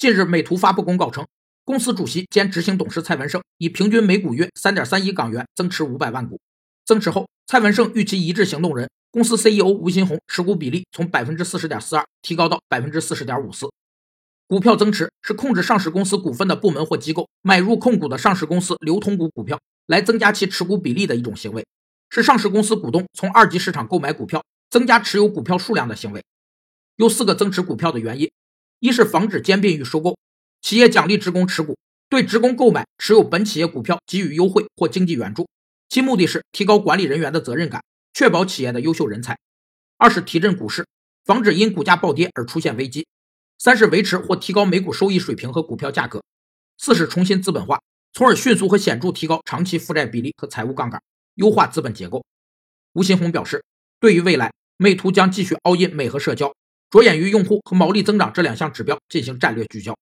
近日，美图发布公告称，公司主席兼执行董事蔡文胜以平均每股约三点三一港元增持五百万股。增持后，蔡文胜与其一致行动人公司 CEO 吴新红持股比例从百分之四十点四二提高到百分之四十点五四。股票增持是控制上市公司股份的部门或机构买入控股的上市公司流通股股票，来增加其持股比例的一种行为，是上市公司股东从二级市场购买股票，增加持有股票数量的行为。有四个增持股票的原因。一是防止兼并与收购，企业奖励职工持股，对职工购买持有本企业股票给予优惠或经济援助，其目的是提高管理人员的责任感，确保企业的优秀人才。二是提振股市，防止因股价暴跌而出现危机。三是维持或提高每股收益水平和股票价格。四是重新资本化，从而迅速和显著提高长期负债比例和财务杠杆，优化资本结构。吴新红表示，对于未来，美图将继续 all in 美和社交。着眼于用户和毛利增长这两项指标进行战略聚焦。